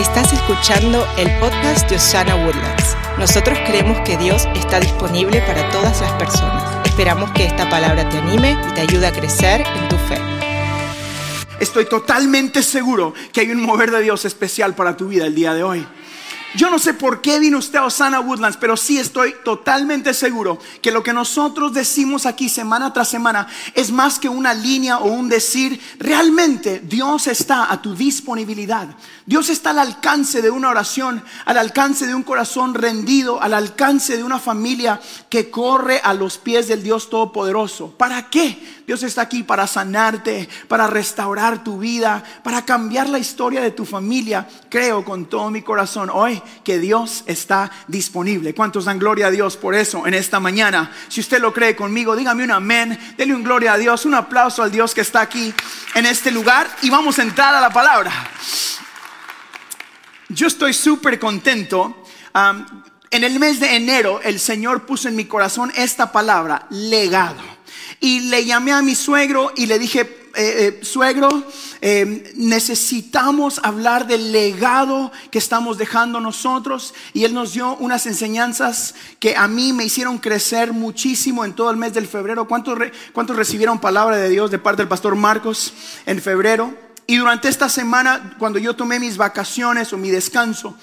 Estás escuchando el podcast de Osana Woodlands. Nosotros creemos que Dios está disponible para todas las personas. Esperamos que esta palabra te anime y te ayude a crecer en tu fe. Estoy totalmente seguro que hay un mover de Dios especial para tu vida el día de hoy. Yo no sé por qué vino usted a Osana Woodlands, pero sí estoy totalmente seguro que lo que nosotros decimos aquí semana tras semana es más que una línea o un decir. Realmente Dios está a tu disponibilidad. Dios está al alcance de una oración, al alcance de un corazón rendido, al alcance de una familia que corre a los pies del Dios Todopoderoso. ¿Para qué? Dios está aquí para sanarte, para restaurar tu vida, para cambiar la historia de tu familia. Creo con todo mi corazón hoy que Dios está disponible. ¿Cuántos dan gloria a Dios por eso en esta mañana? Si usted lo cree conmigo, dígame un amén, dele un gloria a Dios, un aplauso al Dios que está aquí en este lugar y vamos a entrar a la palabra. Yo estoy súper contento. en el mes de enero el Señor puso en mi corazón esta palabra, legado. Y le llamé a mi suegro y le dije, eh, eh, suegro, eh, necesitamos hablar del legado que estamos dejando nosotros. Y él nos dio unas enseñanzas que a mí me hicieron crecer muchísimo en todo el mes del febrero. ¿Cuántos, cuántos recibieron palabra de Dios de parte del pastor Marcos en febrero? Y durante esta semana, cuando yo tomé mis vacaciones o mi descanso,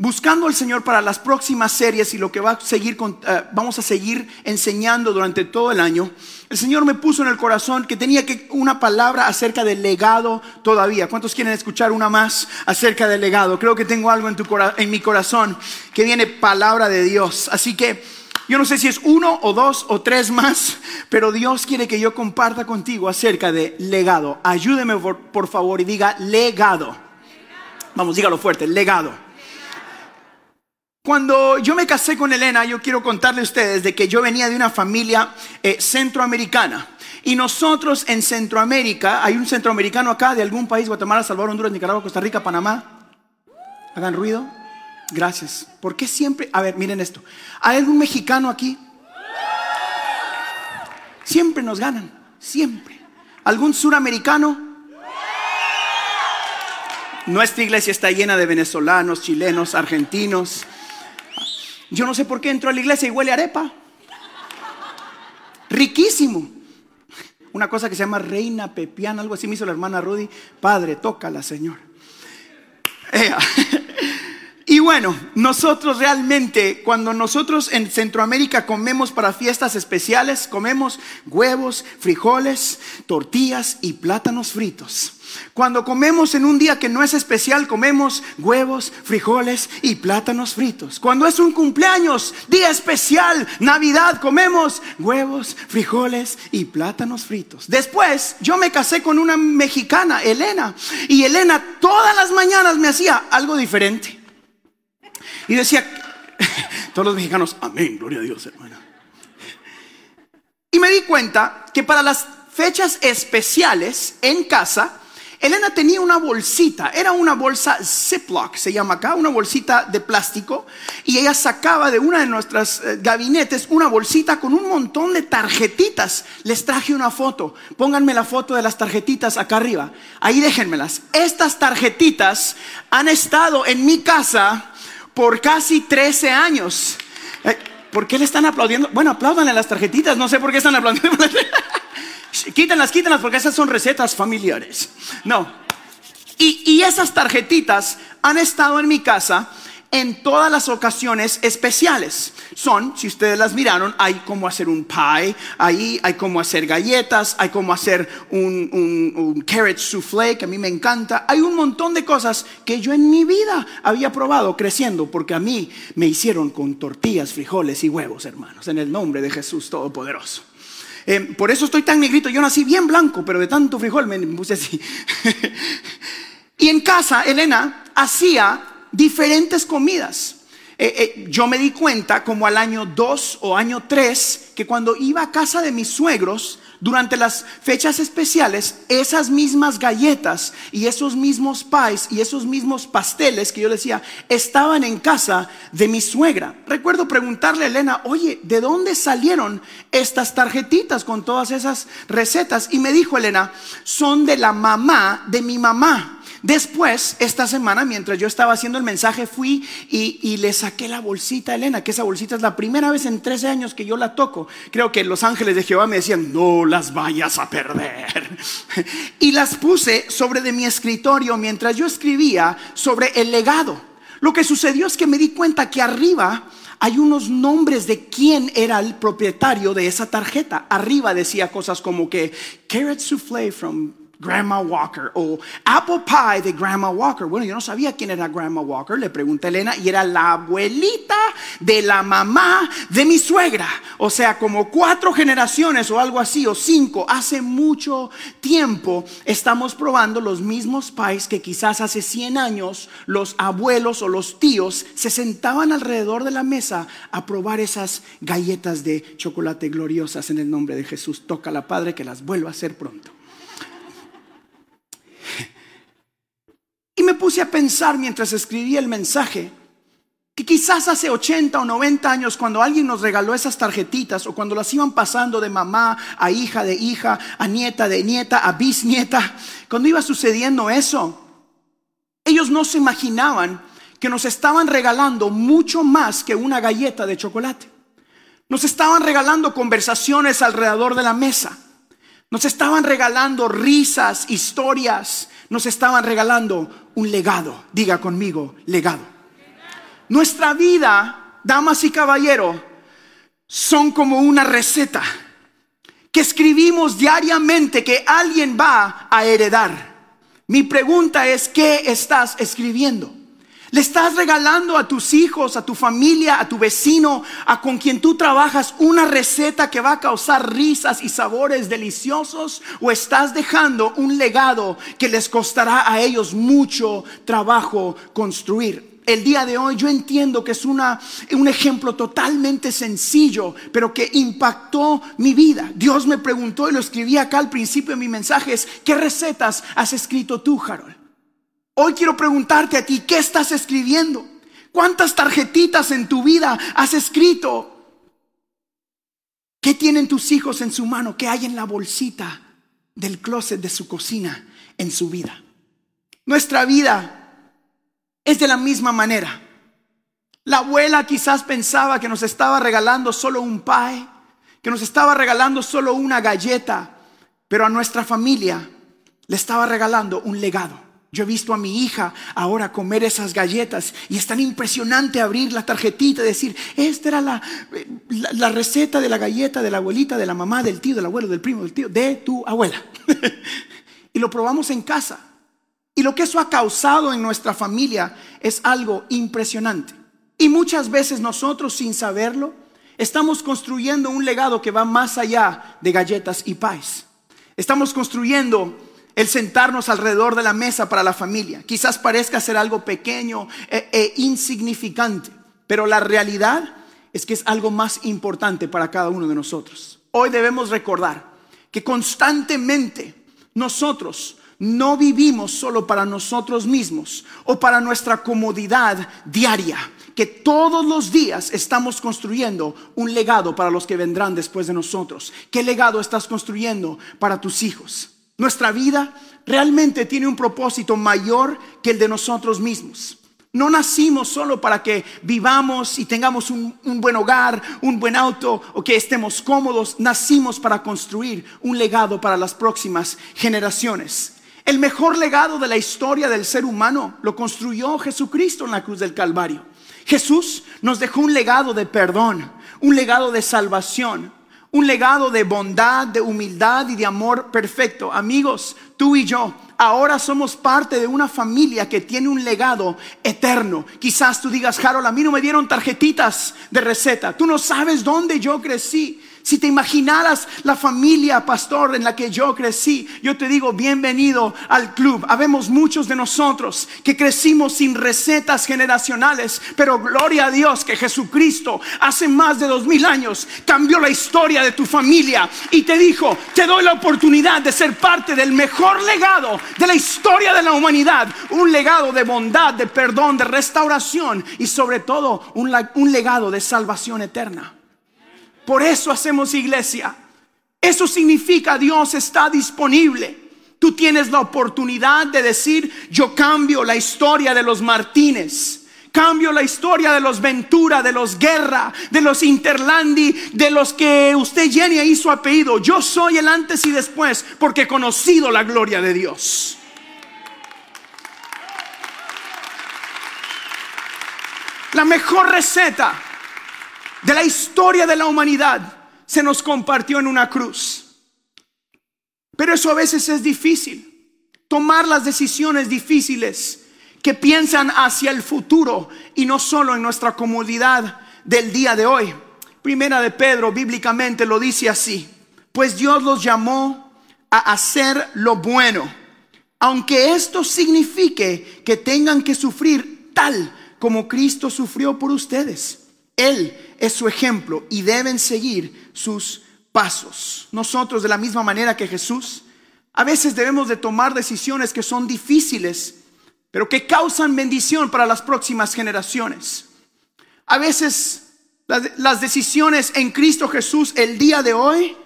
buscando al Señor para las próximas series y lo que va a seguir eh, vamos a seguir enseñando durante todo el año, el Señor me puso en el corazón que tenía que una palabra acerca del legado todavía. ¿Cuántos quieren escuchar una más acerca del legado? Creo que tengo algo en, tu, en mi corazón que viene palabra de Dios. Así que yo no sé si es uno o dos o tres más, pero Dios quiere que yo comparta contigo acerca de legado. Ayúdeme por, favor y diga legado. Vamos, dígalo fuerte, legado. Cuando yo me casé con Elena, yo quiero contarle a ustedes de que yo venía de una familia eh, centroamericana. Y nosotros en Centroamérica, hay un centroamericano acá de algún país, Guatemala, Salvador, Honduras, Nicaragua, Costa Rica, Panamá. Hagan ruido. Gracias. ¿Por qué siempre? A ver, miren esto. ¿Hay algún mexicano aquí? Siempre nos ganan, siempre. ¿Algún suramericano? Nuestra iglesia está llena de venezolanos, chilenos, argentinos. Yo no sé por qué entro a la iglesia y huele arepa. Riquísimo. Una cosa que se llama reina pepiana, algo así me hizo la hermana Rudy. Padre, tócala, Señor. Y bueno, nosotros realmente, cuando nosotros en Centroamérica comemos para fiestas especiales, comemos huevos, frijoles, tortillas y plátanos fritos. Cuando comemos en un día que no es especial, comemos huevos, frijoles y plátanos fritos. Cuando es un cumpleaños, día especial, Navidad, comemos huevos, frijoles y plátanos fritos. Después, yo me casé con una mexicana, Elena, y Elena todas las mañanas me hacía algo diferente. Y decía, todos los mexicanos, amén, gloria a Dios, hermano. Y me di cuenta que para las fechas especiales en casa, Elena tenía una bolsita, era una bolsa Ziploc, se llama acá, una bolsita de plástico, y ella sacaba de una de nuestras eh, gabinetes una bolsita con un montón de tarjetitas. Les traje una foto, pónganme la foto de las tarjetitas acá arriba, ahí déjenmelas. Estas tarjetitas han estado en mi casa por casi 13 años. Eh, ¿Por qué le están aplaudiendo? Bueno, aplaudanle las tarjetitas, no sé por qué están aplaudiendo. quítanlas, quítanlas, porque esas son recetas familiares. No. Y, y esas tarjetitas han estado en mi casa en todas las ocasiones especiales. Son, si ustedes las miraron, hay como hacer un pie, ahí hay como hacer galletas, hay como hacer un, un, carrot soufflé que a mí me encanta. Hay un montón de cosas que yo en mi vida había probado creciendo porque a mí me hicieron con tortillas, frijoles y huevos, hermanos, en el nombre de Jesús Todopoderoso. Eh, por eso estoy tan negrito. Yo nací bien blanco, pero de tanto frijol me puse así. y en casa, Elena hacía diferentes comidas. Eh, eh, yo me di cuenta como al año 2 o año 3 que cuando iba a casa de mis suegros, durante las fechas especiales, esas mismas galletas y esos mismos pies y esos mismos pasteles que yo decía estaban en casa de mi suegra. Recuerdo preguntarle a Elena, oye, ¿de dónde salieron estas tarjetitas con todas esas recetas? Y me dijo Elena, son de la mamá de mi mamá Después, esta semana, mientras yo estaba haciendo el mensaje, fui y, le saqué la bolsita a Elena, que esa bolsita es la primera vez en 13 años que yo la toco. Creo que los ángeles de Jehová me decían, no las vayas a perder. y las puse sobre de mi escritorio mientras yo escribía sobre el legado. Lo que sucedió es que me di cuenta que arriba hay unos nombres de quién era el propietario de esa tarjeta. Arriba decía cosas como que carrot soufflé from Grandma Walker o Apple Pie de Grandma Walker. Bueno, yo no sabía quién era Grandma Walker, le pregunté a Elena y era la abuelita de la mamá de mi suegra. O sea, como cuatro generaciones o algo así, o cinco. Hace mucho tiempo estamos probando los mismos pies que quizás hace 100 años los abuelos o los tíos se sentaban alrededor de la mesa a probar esas galletas de chocolate gloriosas en el nombre de Jesús. Toca la Padre que las vuelva a hacer pronto. Y me puse a pensar mientras escribía el mensaje que quizás hace 80 o 90 años cuando alguien nos regaló esas tarjetitas o cuando las iban pasando de mamá a hija de hija, a nieta de nieta, a bisnieta, cuando iba sucediendo eso, ellos no se imaginaban que nos estaban regalando mucho más que una galleta de chocolate. Nos estaban regalando conversaciones alrededor de la mesa. Nos estaban regalando risas, historias, nos estaban regalando un legado. Diga conmigo, legado. Nuestra vida, damas y caballeros, son como una receta que escribimos diariamente que alguien va a heredar. Mi pregunta es, ¿qué estás escribiendo? Le estás regalando a tus hijos, a tu familia, a tu vecino, a con quien tú trabajas una receta que va a causar risas y sabores deliciosos o estás dejando un legado que les costará a ellos mucho trabajo construir. El día de hoy yo entiendo que es una, un ejemplo totalmente sencillo, pero que impactó mi vida. Dios me preguntó y lo escribí acá al principio de mi mensaje, es, ¿qué recetas has escrito tú, Harold? Hoy quiero preguntarte a ti, ¿qué estás escribiendo? ¿Cuántas tarjetitas en tu vida has escrito? ¿Qué tienen tus hijos en su mano? ¿Qué hay en la bolsita del closet de su cocina en su vida? Nuestra vida es de la misma manera. La abuela quizás pensaba que nos estaba regalando solo un pie, que nos estaba regalando solo una galleta, pero a nuestra familia le estaba regalando un legado. Yo he visto a mi hija ahora comer esas galletas y es tan impresionante abrir la tarjetita y decir, esta era la, la, receta de la galleta de la abuelita, de la mamá, del tío, del abuelo, del primo, del tío, de tu abuela. y lo probamos en casa. Y lo que eso ha causado en nuestra familia es algo impresionante. Y muchas veces nosotros sin saberlo estamos construyendo un legado que va más allá de galletas y pies. Estamos construyendo el sentarnos alrededor de la mesa para la familia. Quizás parezca ser algo pequeño e, e, insignificante, pero la realidad es que es algo más importante para cada uno de nosotros. Hoy debemos recordar que constantemente nosotros no vivimos solo para nosotros mismos o para nuestra comodidad diaria, que todos los días estamos construyendo un legado para los que vendrán después de nosotros. ¿Qué legado estás construyendo para tus hijos? Nuestra vida realmente tiene un propósito mayor que el de nosotros mismos. No nacimos solo para que vivamos y tengamos un, buen hogar, un buen auto o que estemos cómodos. Nacimos para construir un legado para las próximas generaciones. El mejor legado de la historia del ser humano lo construyó Jesucristo en la cruz del Calvario. Jesús nos dejó un legado de perdón, un legado de salvación, un legado de bondad, de humildad y de amor perfecto. Amigos, tú y yo ahora somos parte de una familia que tiene un legado eterno. Quizás tú digas, Harold, a mí no me dieron tarjetitas de receta. Tú no sabes dónde yo crecí. Si te imaginaras la familia, pastor, en la que yo crecí, yo te digo, bienvenido al club. Habemos muchos de nosotros que crecimos sin recetas generacionales, pero gloria a Dios que Jesucristo hace más de dos mil años cambió la historia de tu familia y te dijo, te doy la oportunidad de ser parte del mejor legado de la historia de la humanidad. Un legado de bondad, de perdón, de restauración y sobre todo un, un legado de salvación eterna. Por eso hacemos iglesia. Eso significa Dios está disponible Tú tienes la oportunidad de decir, yo cambio la historia de los Martínez. Cambio la historia de los Ventura, de los Guerra, de los Interlandi, de los que usted llene ahí su apellido. Yo soy el antes y después porque he conocido la gloria de Dios. La mejor receta de la historia de la humanidad se nos compartió en una cruz. Pero eso a veces es difícil. Tomar las decisiones difíciles que piensan hacia el futuro y no solo en nuestra comodidad del día de hoy. Primera de Pedro bíblicamente lo dice así, pues Dios los llamó a hacer lo bueno, aunque esto signifique que tengan que sufrir tal como Cristo sufrió por ustedes. Él es su ejemplo y deben seguir sus pasos. Nosotros de la misma manera que Jesús, a veces debemos de tomar decisiones que son difíciles pero que causan bendición para las próximas generaciones. A veces las, decisiones en Cristo Jesús el día de hoy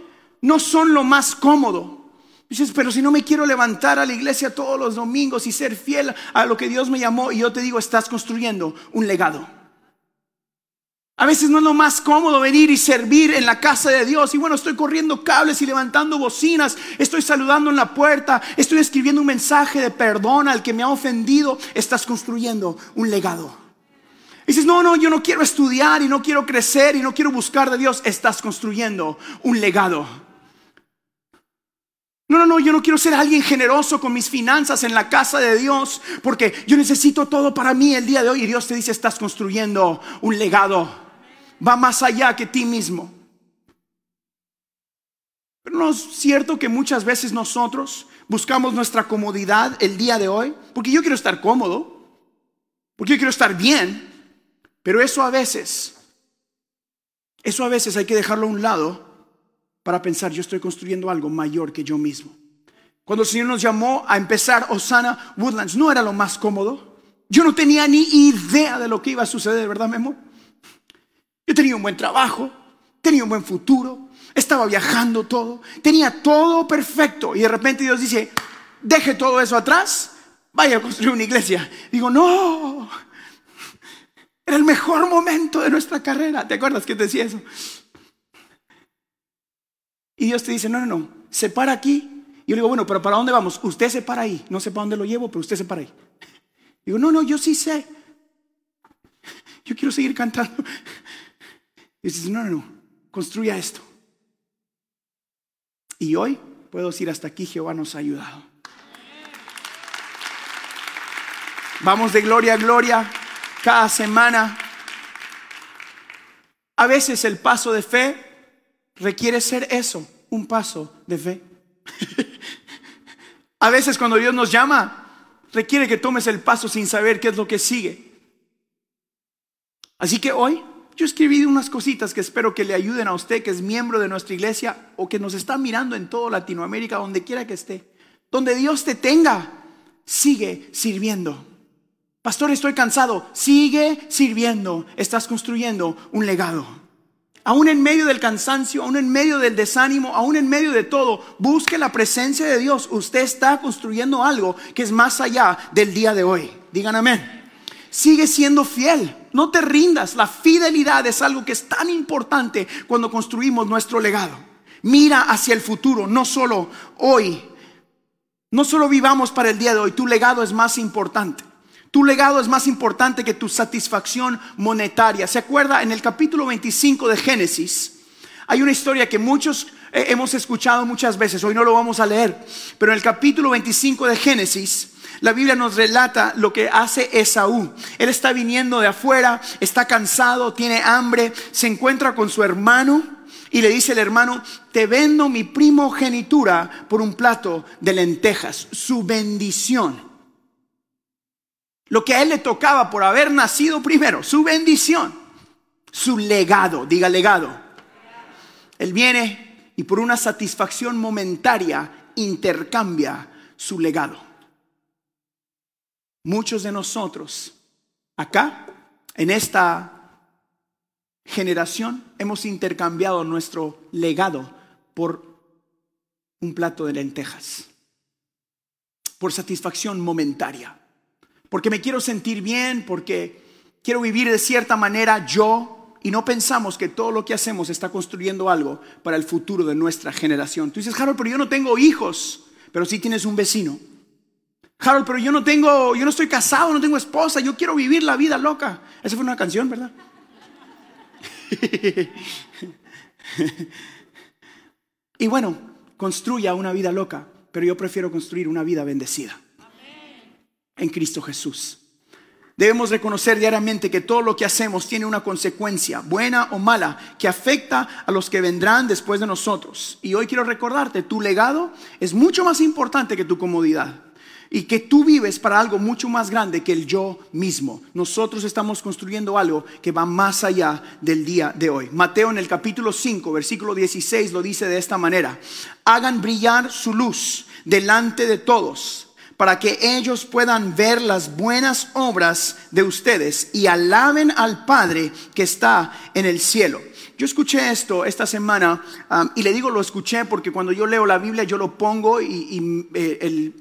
no son lo más cómodo. Dices, pero si no me quiero levantar a la iglesia todos los domingos y ser fiel a lo que Dios me llamó, y yo te digo, estás construyendo un legado. A veces no es lo más cómodo venir y servir en la casa de Dios. Y bueno, estoy corriendo cables y levantando bocinas, estoy saludando en la puerta, estoy escribiendo un mensaje de perdón al que me ha ofendido. Estás construyendo un legado. Y dices, no, no, yo no quiero estudiar y no quiero crecer y no quiero buscar de Dios. Estás construyendo un legado. No, no, no, yo no quiero ser alguien generoso con mis finanzas en la casa de Dios porque yo necesito todo para mí el día de hoy. Y Dios te dice, estás construyendo un legado va más allá que ti mismo. Pero no es cierto que muchas veces nosotros buscamos nuestra comodidad el día de hoy, porque yo quiero estar cómodo, porque yo quiero estar bien, pero eso a veces, eso a veces hay que dejarlo a un lado para pensar, yo estoy construyendo algo mayor que yo mismo. Cuando el Señor nos llamó a empezar Osana Woodlands, no era lo más cómodo. Yo no tenía ni idea de lo que iba a suceder, ¿verdad, Memo? Yo tenía un buen trabajo, tenía un buen futuro, estaba viajando todo, tenía todo perfecto. Y de repente Dios dice, deje todo eso atrás, vaya a construir una iglesia. Digo, no, era el mejor momento de nuestra carrera. ¿Te acuerdas que te decía eso? Y Dios te dice, no, no, no, se para aquí. Y yo digo, bueno, pero ¿para dónde vamos? Usted se para ahí. No sé para dónde lo llevo, pero usted se para ahí. Digo, no, no, yo sí sé. Yo quiero seguir cantando. Y dices, no, no, no, construya esto. Y hoy puedo decir, hasta aquí Jehová nos ha ayudado. Vamos de gloria a gloria cada semana. A veces el paso de fe requiere ser eso, un paso de fe. a veces cuando Dios nos llama, requiere que tomes el paso sin saber qué es lo que sigue. Así que hoy yo escribí unas cositas que espero que le ayuden a usted que es miembro de nuestra iglesia o que nos está mirando en toda Latinoamérica, donde quiera que esté. Donde Dios te tenga, sigue sirviendo. Pastor, estoy cansado. Sigue sirviendo. Estás construyendo un legado. Aún en medio del cansancio, aún en medio del desánimo, aún en medio de todo, busque la presencia de Dios. Usted está construyendo algo que es más allá del día de hoy. Digan amén. Sigue siendo fiel. No te rindas. La fidelidad es algo que es tan importante cuando construimos nuestro legado. Mira hacia el futuro, no solo hoy. No solo vivamos para el día de hoy. Tu legado es más importante. Tu legado es más importante que tu satisfacción monetaria. ¿Se acuerda? En el capítulo 25 de Génesis hay una historia que muchos eh, hemos escuchado muchas veces. Hoy no lo vamos a leer. Pero en el capítulo 25 de Génesis la Biblia nos relata lo que hace Esaú. Él está viniendo de afuera, está cansado, tiene hambre, se encuentra con su hermano y le dice el hermano, te vendo mi primogenitura por un plato de lentejas, su bendición. Lo que a él le tocaba por haber nacido primero, su bendición, su legado, diga legado. Él viene y por una satisfacción momentaria intercambia su legado. Muchos de nosotros acá, en esta generación, hemos intercambiado nuestro legado por un plato de lentejas. por satisfacción momentaria. Porque me quiero sentir bien, porque quiero vivir de cierta manera yo. Y no pensamos que todo lo que hacemos está construyendo algo para el futuro de nuestra generación. Tú dices, Harold, pero yo no tengo hijos, pero sí tienes un vecino. Harold, pero yo no tengo, yo no estoy casado, no tengo esposa, yo quiero vivir la vida loca. Esa fue una canción, ¿verdad? y bueno, construya una vida loca, pero yo prefiero construir una vida bendecida en Cristo Jesús. Debemos reconocer diariamente que todo lo que hacemos tiene una consecuencia, buena o mala, que afecta a los que vendrán después de nosotros. Y hoy quiero recordarte, tu legado es mucho más importante que tu comodidad y que tú vives para algo mucho más grande que el yo mismo. Nosotros estamos construyendo algo que va más allá del día de hoy. Mateo en el capítulo 5, versículo 16 lo dice de esta manera. Hagan brillar su luz delante de todos para que ellos puedan ver las buenas obras de ustedes y alaben al Padre que está en el cielo. Yo escuché esto esta semana um, y le digo lo escuché porque cuando yo leo la Biblia yo lo pongo y, eh, el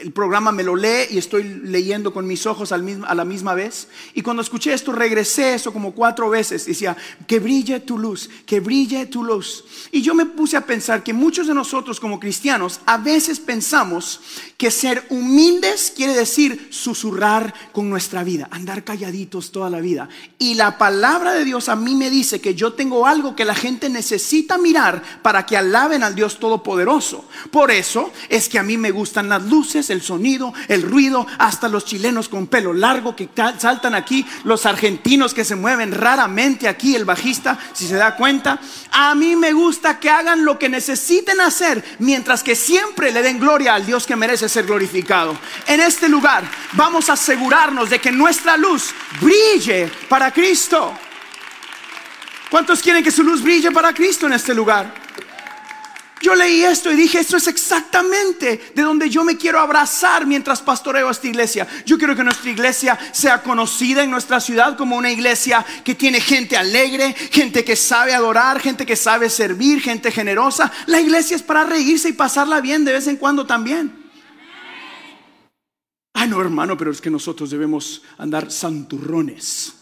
el programa me lo lee y estoy leyendo con mis ojos al mismo, a la misma vez. Y cuando escuché esto, regresé eso como cuatro veces. Decía, que brille tu luz, que brille tu luz. Y yo me puse a pensar que muchos de nosotros como cristianos a veces pensamos que ser humildes quiere decir susurrar con nuestra vida, andar calladitos toda la vida. Y la palabra de Dios a mí me dice que yo tengo algo que la gente necesita mirar para que alaben al Dios Todopoderoso. Por eso es que a mí me gustan las el sonido, el ruido, hasta los chilenos con pelo largo que saltan aquí, los argentinos que se mueven raramente aquí, el bajista, si se da cuenta. A mí me gusta que hagan lo que necesiten hacer, mientras que siempre le den gloria al Dios que merece ser glorificado. En este lugar vamos a asegurarnos de que nuestra luz brille para Cristo. ¿Cuántos quieren que su luz brille para Cristo en este lugar? Yo leí esto y dije, esto es exactamente de donde yo me quiero abrazar mientras pastoreo esta iglesia. Yo quiero que nuestra iglesia sea conocida en nuestra ciudad como una iglesia que tiene gente alegre, gente que sabe adorar, gente que sabe servir, gente generosa. La iglesia es para reírse y pasarla bien de vez en cuando también. Ay, no, hermano, pero es que nosotros debemos andar santurrones.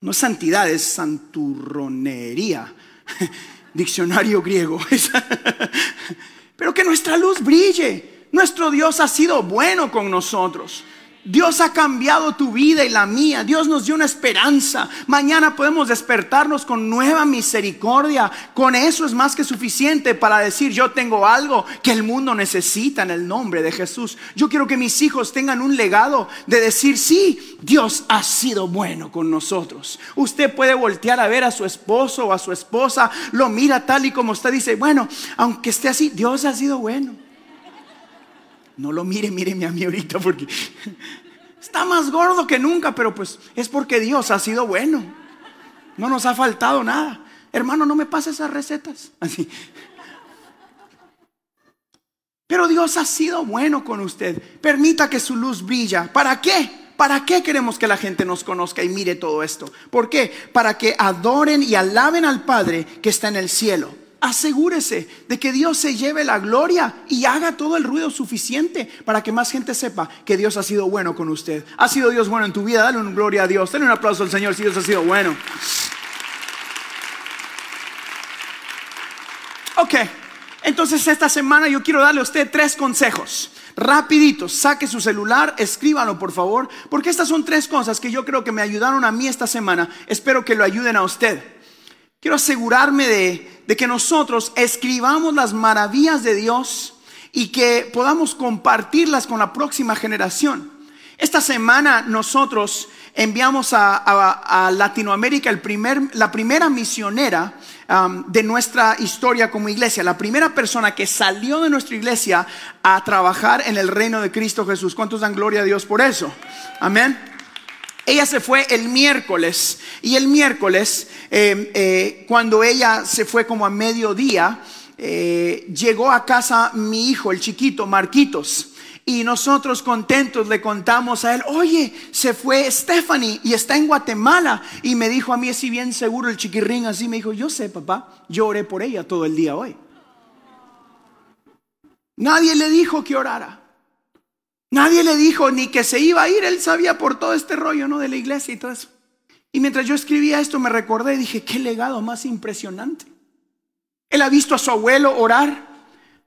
No santidad, es santurronería diccionario griego. Pero que nuestra luz brille. Nuestro Dios ha sido bueno con nosotros. Dios ha cambiado tu vida y la mía. Dios nos dio una esperanza. Mañana podemos despertarnos con nueva misericordia. Con eso es más que suficiente para decir yo tengo algo que el mundo necesita en el nombre de Jesús. Yo quiero que mis hijos tengan un legado de decir sí, Dios ha sido bueno con nosotros. Usted puede voltear a ver a su esposo o a su esposa, lo mira tal y como está, dice, bueno, aunque esté así, Dios ha sido bueno. No lo mire, míreme a mí ahorita porque está más gordo que nunca, pero pues es porque Dios ha sido bueno. No nos ha faltado nada. Hermano, no me pase esas recetas. Así. Pero Dios ha sido bueno con usted. Permita que su luz brilla. ¿Para qué? ¿Para qué queremos que la gente nos conozca y mire todo esto? ¿Por qué? Para que adoren y alaben al Padre que está en el cielo asegúrese de que Dios se lleve la gloria y haga todo el ruido suficiente para que más gente sepa que Dios ha sido bueno con usted. Ha sido Dios bueno en tu vida, dale un gloria a Dios, dale un aplauso al Señor si Dios ha sido bueno. Ok, entonces esta semana yo quiero darle a usted tres consejos. Rapiditos, saque su celular, escríbalo por favor, porque estas son tres cosas que yo creo que me ayudaron a mí esta semana. Espero que lo ayuden a usted. Quiero asegurarme de, que nosotros escribamos las maravillas de Dios y que podamos compartirlas con la próxima generación. Esta semana nosotros enviamos a, Latinoamérica la primera misionera um, de nuestra historia como iglesia, la primera persona que salió de nuestra iglesia a trabajar en el reino de Cristo Jesús. ¿Cuántos dan gloria a Dios por eso? Amén. Ella se fue el miércoles y el miércoles, eh, eh, cuando ella se fue como a mediodía, eh, llegó a casa mi hijo, el chiquito, Marquitos. Y nosotros contentos le contamos a él, oye, se fue Stephanie y está en Guatemala. Y me dijo a mí, así bien seguro el chiquirrín, así me dijo, yo sé, papá, yo oré por ella todo el día hoy. Nadie le dijo que orara. Nadie le dijo ni que se iba a ir, él sabía por todo este rollo, ¿no? De la iglesia y todo eso. Y mientras yo escribía esto me recordé y dije, qué legado más impresionante. Él ha visto a su abuelo orar,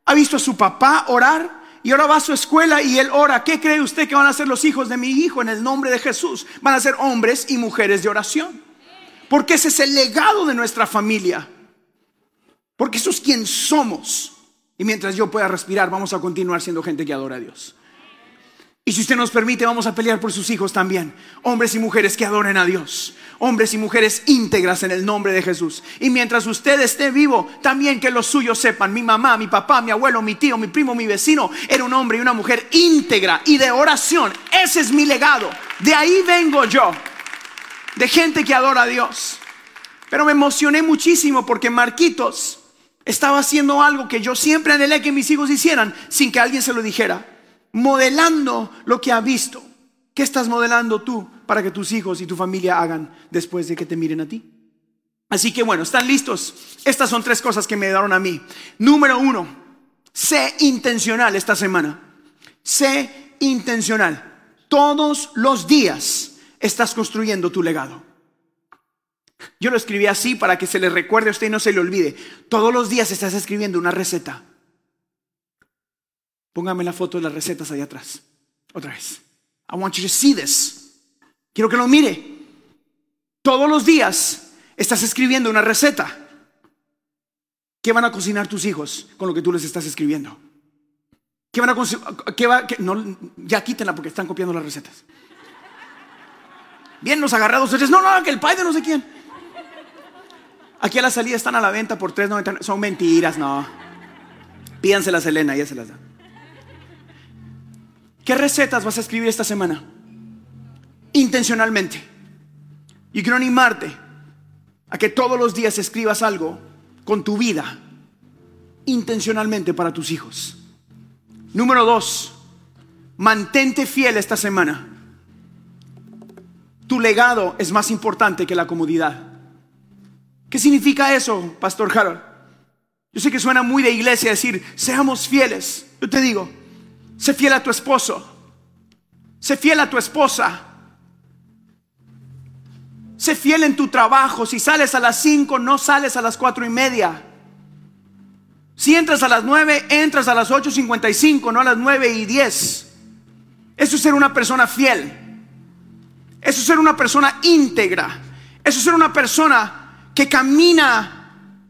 ha visto a su papá orar y ahora va a su escuela y él ora. ¿Qué cree usted que van a ser los hijos de mi hijo en el nombre de Jesús? Van a ser hombres y mujeres de oración. Porque ese es el legado de nuestra familia. Porque eso es quien somos. Y mientras yo pueda respirar, vamos a continuar siendo gente que adora a Dios. Y si usted nos permite, vamos a pelear por sus hijos también. Hombres y mujeres que adoren a Dios. Hombres y mujeres íntegras en el nombre de Jesús. Y mientras usted esté vivo, también que los suyos sepan. Mi mamá, mi papá, mi abuelo, mi tío, mi primo, mi vecino, era un hombre y una mujer íntegra y de oración. Ese es mi legado. De ahí vengo yo. De gente que adora a Dios. Pero me emocioné muchísimo porque Marquitos estaba haciendo algo que yo siempre anhelé que mis hijos hicieran sin que alguien se lo dijera modelando lo que ha visto. ¿Qué estás modelando tú para que tus hijos y tu familia hagan después de que te miren a ti? Así que bueno, ¿están listos? Estas son tres cosas que me dieron a mí. Número uno, sé intencional esta semana. Sé intencional. Todos los días estás construyendo tu legado. Yo lo escribí así para que se le recuerde a usted y no se le olvide. Todos los días estás escribiendo una receta. Póngame la foto de las recetas allá atrás. Otra vez. I want you to see this. Quiero que lo mire. Todos los días estás escribiendo una receta. ¿Qué van a cocinar tus hijos con lo que tú les estás escribiendo? ¿Qué van a qué va, ya quítenla porque están copiando las recetas. Bien, los agarrados, no, no, que el padre de no sé quién. Aquí a la salida están a la venta por 3.99. Son mentiras, no. Pídanselas, Elena, ya se las da. ¿Qué recetas vas a escribir esta semana? Intencionalmente. Y quiero animarte a que todos los días escribas algo con tu vida intencionalmente para tus hijos. Número dos, mantente fiel esta semana. Tu legado es más importante que la comodidad. ¿Qué significa eso, Pastor Harold? Yo sé que suena muy de iglesia decir, seamos fieles. Yo te digo, Sé fiel a tu esposo. Sé fiel a tu esposa. Sé fiel en tu trabajo. Si sales a las 5, no sales a las cuatro y media. Si entras a las 9, entras a las 8.55, no a las 9 y 10. Eso es ser una persona fiel. Eso es ser una persona íntegra. Eso es ser una persona que camina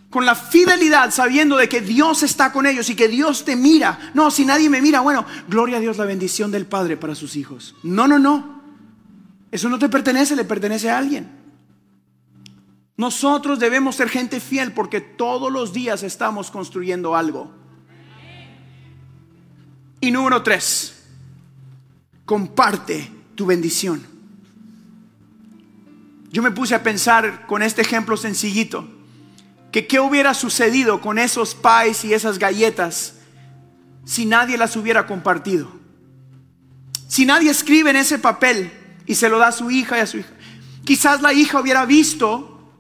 con la fidelidad sabiendo de que Dios está con ellos y que Dios te mira. No, si nadie me mira, bueno, gloria a Dios la bendición del Padre para sus hijos. No, no, no. Eso no te pertenece, le pertenece a alguien. Nosotros debemos ser gente fiel porque todos los días estamos construyendo algo. Y número tres, comparte tu bendición. Yo me puse a pensar con este ejemplo sencillito que qué hubiera sucedido con esos pies y esas galletas si nadie las hubiera compartido. Si nadie escribe en ese papel y se lo da a su hija y a su hija. Quizás la hija hubiera visto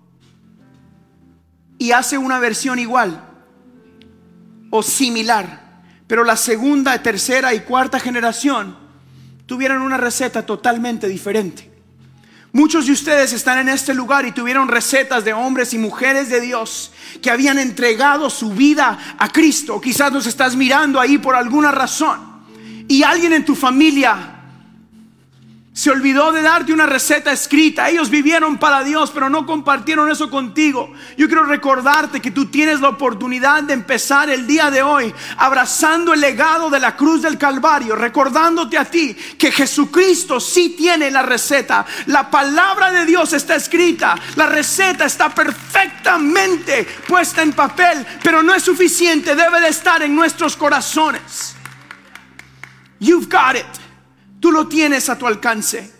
y hace una versión igual o similar, pero la segunda, tercera y cuarta generación tuvieron una receta totalmente diferente. Muchos de ustedes están en este lugar y tuvieron recetas de hombres y mujeres de Dios que habían entregado su vida a Cristo. Quizás nos estás mirando ahí por alguna razón. Y alguien en tu familia se olvidó de darte una receta escrita. Ellos vivieron para Dios, pero no compartieron eso contigo. Yo quiero recordarte que tú tienes la oportunidad de empezar el día de hoy abrazando el legado de la cruz del Calvario, recordándote a ti que Jesucristo sí tiene la receta. La palabra de Dios está escrita. La receta está perfectamente puesta en papel, pero no es suficiente. Debe de estar en nuestros corazones. You've got it. Tú lo tienes a tu alcance.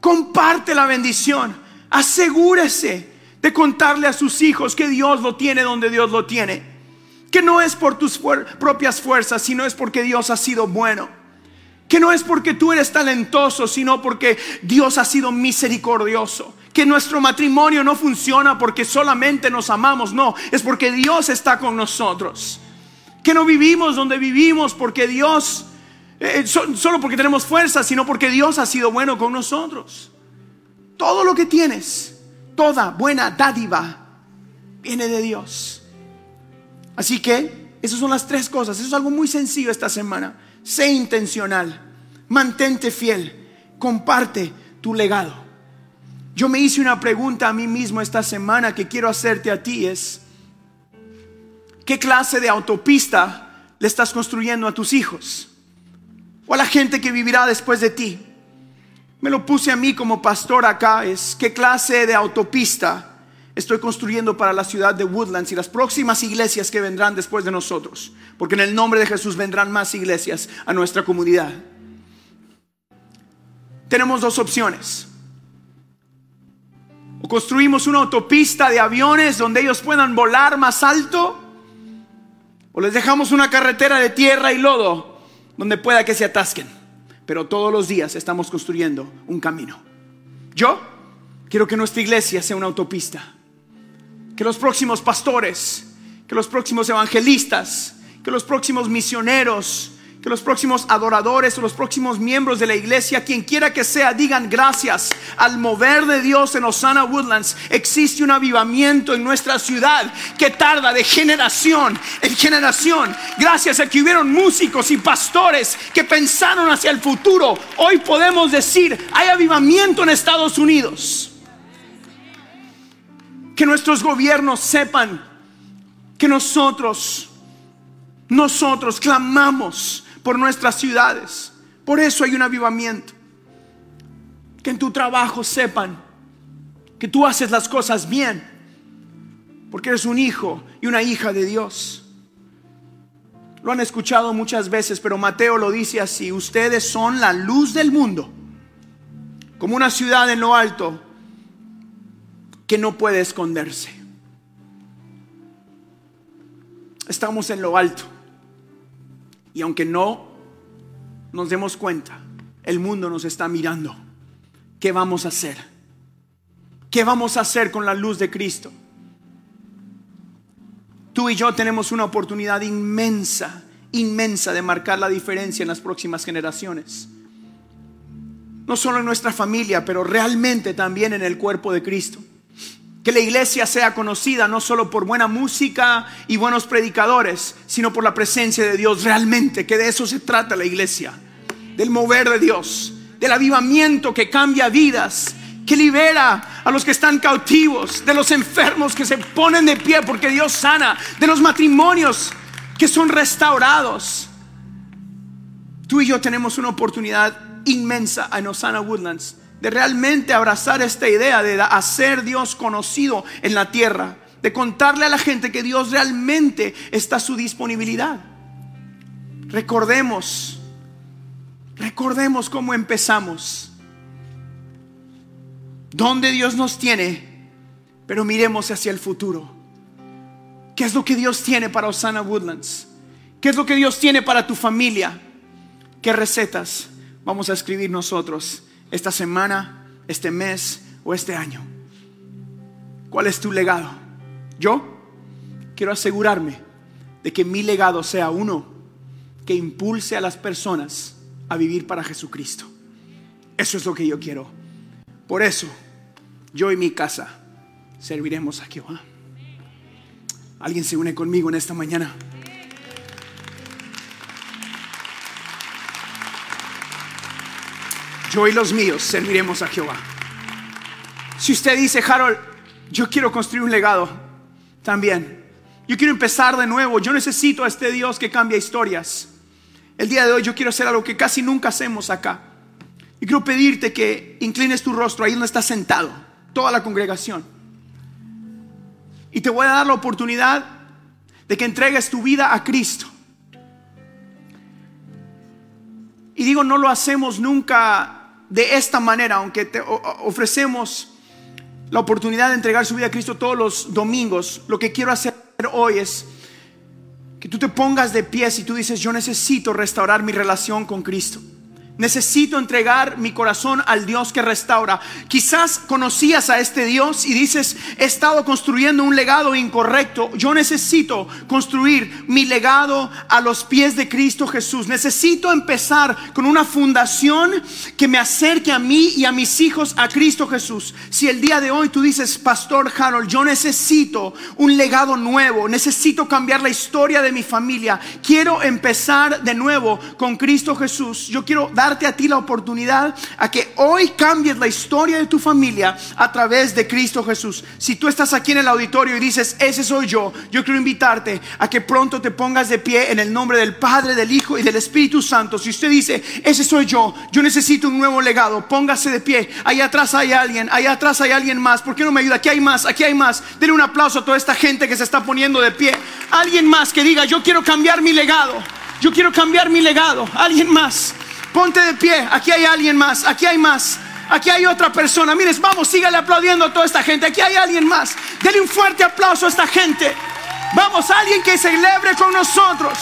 Comparte la bendición. Asegúrese de contarle a sus hijos que Dios lo tiene donde Dios lo tiene. Que no es por tus propias fuerzas, sino es porque Dios ha sido bueno. Que no es porque tú eres talentoso, sino porque Dios ha sido misericordioso. Que nuestro matrimonio no funciona porque solamente nos amamos, no, es porque Dios está con nosotros. Que no vivimos donde vivimos porque Dios eh, solo porque tenemos fuerza, sino porque Dios ha sido bueno con nosotros. Todo lo que tienes, toda buena dádiva, viene de Dios. Así que esas son las tres cosas. Eso es algo muy sencillo esta semana. Sé intencional, mantente fiel, comparte tu legado. Yo me hice una pregunta a mí mismo esta semana que quiero hacerte a ti es, ¿qué clase de autopista le estás construyendo a tus hijos? O a la gente que vivirá después de ti. Me lo puse a mí como pastor acá, es qué clase de autopista estoy construyendo para la ciudad de Woodlands y las próximas iglesias que vendrán después de nosotros. Porque en el nombre de Jesús vendrán más iglesias a nuestra comunidad. Tenemos dos opciones. O construimos una autopista de aviones donde ellos puedan volar más alto. O les dejamos una carretera de tierra y lodo donde pueda que se atasquen. Pero todos los días estamos construyendo un camino. Yo quiero que nuestra iglesia sea una autopista que los próximos pastores, que los próximos evangelistas, que los próximos misioneros, que los próximos adoradores o los próximos miembros de la iglesia, quien quiera que sea, digan gracias al mover de Dios en Osana Woodlands. Existe un avivamiento en nuestra ciudad que tarda de generación en generación. Gracias a que hubieron músicos y pastores que pensaron hacia el futuro. Hoy podemos decir, hay avivamiento en Estados Unidos. Que nuestros gobiernos sepan que nosotros, nosotros clamamos por nuestras ciudades. Por eso hay un avivamiento. Que en tu trabajo sepan que tú haces las cosas bien. Porque eres un hijo y una hija de Dios. Lo han escuchado muchas veces, pero Mateo lo dice así. Ustedes son la luz del mundo. Como una ciudad en lo alto que no puede esconderse. Estamos en lo alto. Y aunque no nos demos cuenta, el mundo nos está mirando. ¿Qué vamos a hacer? ¿Qué vamos a hacer con la luz de Cristo? Tú y yo tenemos una oportunidad inmensa, inmensa de marcar la diferencia en las próximas generaciones. No solo en nuestra familia, pero realmente también en el cuerpo de Cristo. Que la iglesia sea conocida no solo por buena música y buenos predicadores, sino por la presencia de Dios realmente, que de eso se trata la iglesia, del mover de Dios, del avivamiento que cambia vidas, que libera a los que están cautivos, de los enfermos que se ponen de pie porque Dios sana, de los matrimonios que son restaurados. Tú y yo tenemos una oportunidad inmensa en Osana Woodlands de realmente abrazar esta idea de hacer Dios conocido en la tierra, de contarle a la gente que Dios realmente está a su disponibilidad. Recordemos, recordemos cómo empezamos, dónde Dios nos tiene, pero miremos hacia el futuro. ¿Qué es lo que Dios tiene para Osana Woodlands? ¿Qué es lo que Dios tiene para tu familia? ¿Qué recetas vamos a escribir nosotros? Esta semana, este mes o este año? ¿Cuál es tu legado? Yo quiero asegurarme de que mi legado sea uno que impulse a las personas a vivir para Jesucristo. Eso es lo que yo quiero. Por eso, yo y mi casa serviremos a Jehová. ¿Alguien se une conmigo en esta mañana? Yo y los míos serviremos a Jehová. Si usted dice, Harold, yo quiero construir un legado también. Yo quiero empezar de nuevo. Yo necesito a este Dios que cambia historias. El día de hoy yo quiero hacer algo que casi nunca hacemos acá. Y quiero pedirte que inclines tu rostro ahí donde estás sentado, toda la congregación. Y te voy a dar la oportunidad de que entregues tu vida a Cristo. Y digo, no lo hacemos nunca de esta manera, aunque te ofrecemos la oportunidad de entregar su vida a Cristo todos los domingos, lo que quiero hacer hoy es que tú te pongas de pie y tú dices, yo necesito restaurar mi relación con Cristo. Necesito entregar mi corazón al Dios que restaura. Quizás conocías a este Dios y dices, he estado construyendo un legado incorrecto. Yo necesito construir mi legado a los pies de Cristo Jesús. Necesito empezar con una fundación que me acerque a mí y a mis hijos a Cristo Jesús. Si el día de hoy tú dices, Pastor Harold, yo necesito un legado nuevo. Necesito cambiar la historia de mi familia. Quiero empezar de nuevo con Cristo Jesús. Yo quiero dar a ti la oportunidad a que hoy cambies la historia de tu familia a través de Cristo Jesús. Si tú estás aquí en el auditorio y dices, ese soy yo, yo quiero invitarte a que pronto te pongas de pie en el nombre del Padre, del Hijo y del Espíritu Santo. Si usted dice, ese soy yo, yo necesito un nuevo legado, póngase de pie. Allá atrás hay alguien, allá atrás hay alguien más. ¿Por qué no me ayuda? Aquí hay más, aquí hay más. Denle un aplauso a toda esta gente que se está poniendo de pie. Alguien más que diga, yo quiero cambiar mi legado. Yo quiero cambiar mi legado. Alguien más. Ponte de pie. Aquí hay alguien más. Aquí hay más. Aquí hay otra persona. Mires, vamos, sígale aplaudiendo a toda esta gente. Aquí hay alguien más. Dele un fuerte aplauso a esta gente. Vamos, alguien que celebre con nosotros.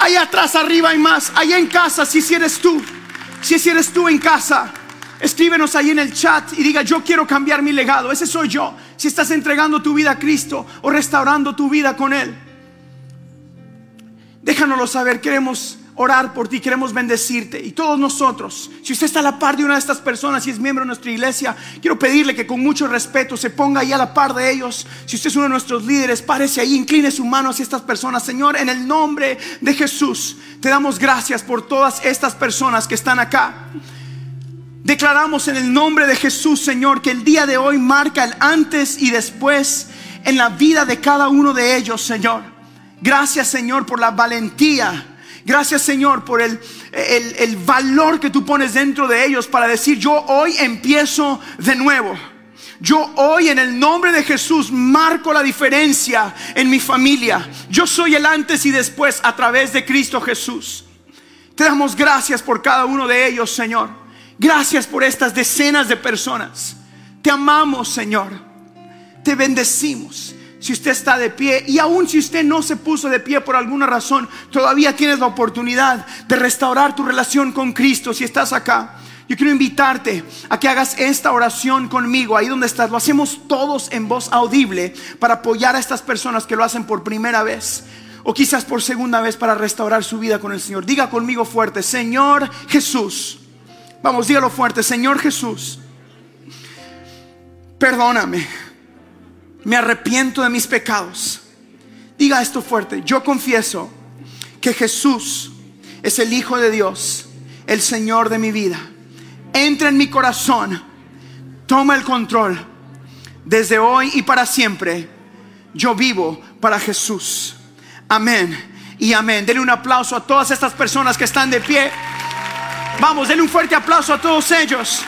Allá atrás, arriba hay más. Allá en casa, si, si eres tú. Si, si eres tú en casa. Escríbenos ahí en el chat y diga, yo quiero cambiar mi legado. Ese soy yo. Si estás entregando tu vida a Cristo o restaurando tu vida con Él. Déjanoslo saber. Queremos orar por ti, queremos bendecirte. Y todos nosotros, si usted está a la par de una de estas personas y es miembro de nuestra iglesia, quiero pedirle que con mucho respeto se ponga ahí a la par de ellos. Si usted es uno de nuestros líderes, párese ahí, incline su mano hacia estas personas. Señor, en el nombre de Jesús, te damos gracias por todas estas personas que están acá. Declaramos en el nombre de Jesús, Señor, que el día de hoy marca el antes y después en la vida de cada uno de ellos, Señor. Gracias, Señor, por la valentía Gracias Señor por el, el, valor que tú pones dentro de ellos para decir, yo hoy empiezo de nuevo. Yo hoy en el nombre de Jesús marco la diferencia en mi familia. Yo soy el antes y después a través de Cristo Jesús. Te damos gracias por cada uno de ellos, Señor. Gracias por estas decenas de personas. Te amamos, Señor. Te bendecimos si usted está de pie y aún si usted no se puso de pie por alguna razón, todavía tienes la oportunidad de restaurar tu relación con Cristo si estás acá. Yo quiero invitarte a que hagas esta oración conmigo, ahí donde estás. Lo hacemos todos en voz audible para apoyar a estas personas que lo hacen por primera vez o quizás por segunda vez para restaurar su vida con el Señor. Diga conmigo fuerte, Señor Jesús. Vamos, dígalo fuerte, Señor Jesús. Perdóname me arrepiento de mis pecados. Diga esto fuerte, yo confieso que Jesús es el Hijo de Dios, el Señor de mi vida. Entra en mi corazón, toma el control. Desde hoy y para siempre, yo vivo para Jesús. Amén y amén. Denle un aplauso a todas estas personas que están de pie. Vamos, denle un fuerte aplauso a todos ellos.